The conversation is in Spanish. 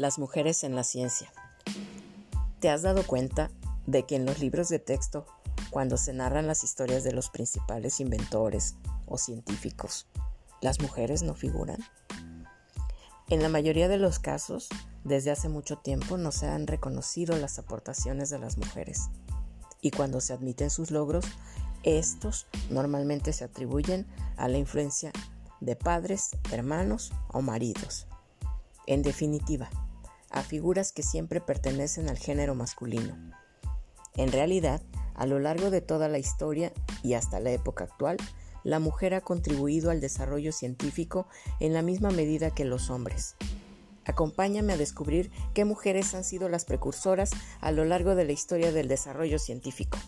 Las mujeres en la ciencia. ¿Te has dado cuenta de que en los libros de texto, cuando se narran las historias de los principales inventores o científicos, las mujeres no figuran? En la mayoría de los casos, desde hace mucho tiempo no se han reconocido las aportaciones de las mujeres. Y cuando se admiten sus logros, estos normalmente se atribuyen a la influencia de padres, hermanos o maridos. En definitiva, a figuras que siempre pertenecen al género masculino. En realidad, a lo largo de toda la historia y hasta la época actual, la mujer ha contribuido al desarrollo científico en la misma medida que los hombres. Acompáñame a descubrir qué mujeres han sido las precursoras a lo largo de la historia del desarrollo científico.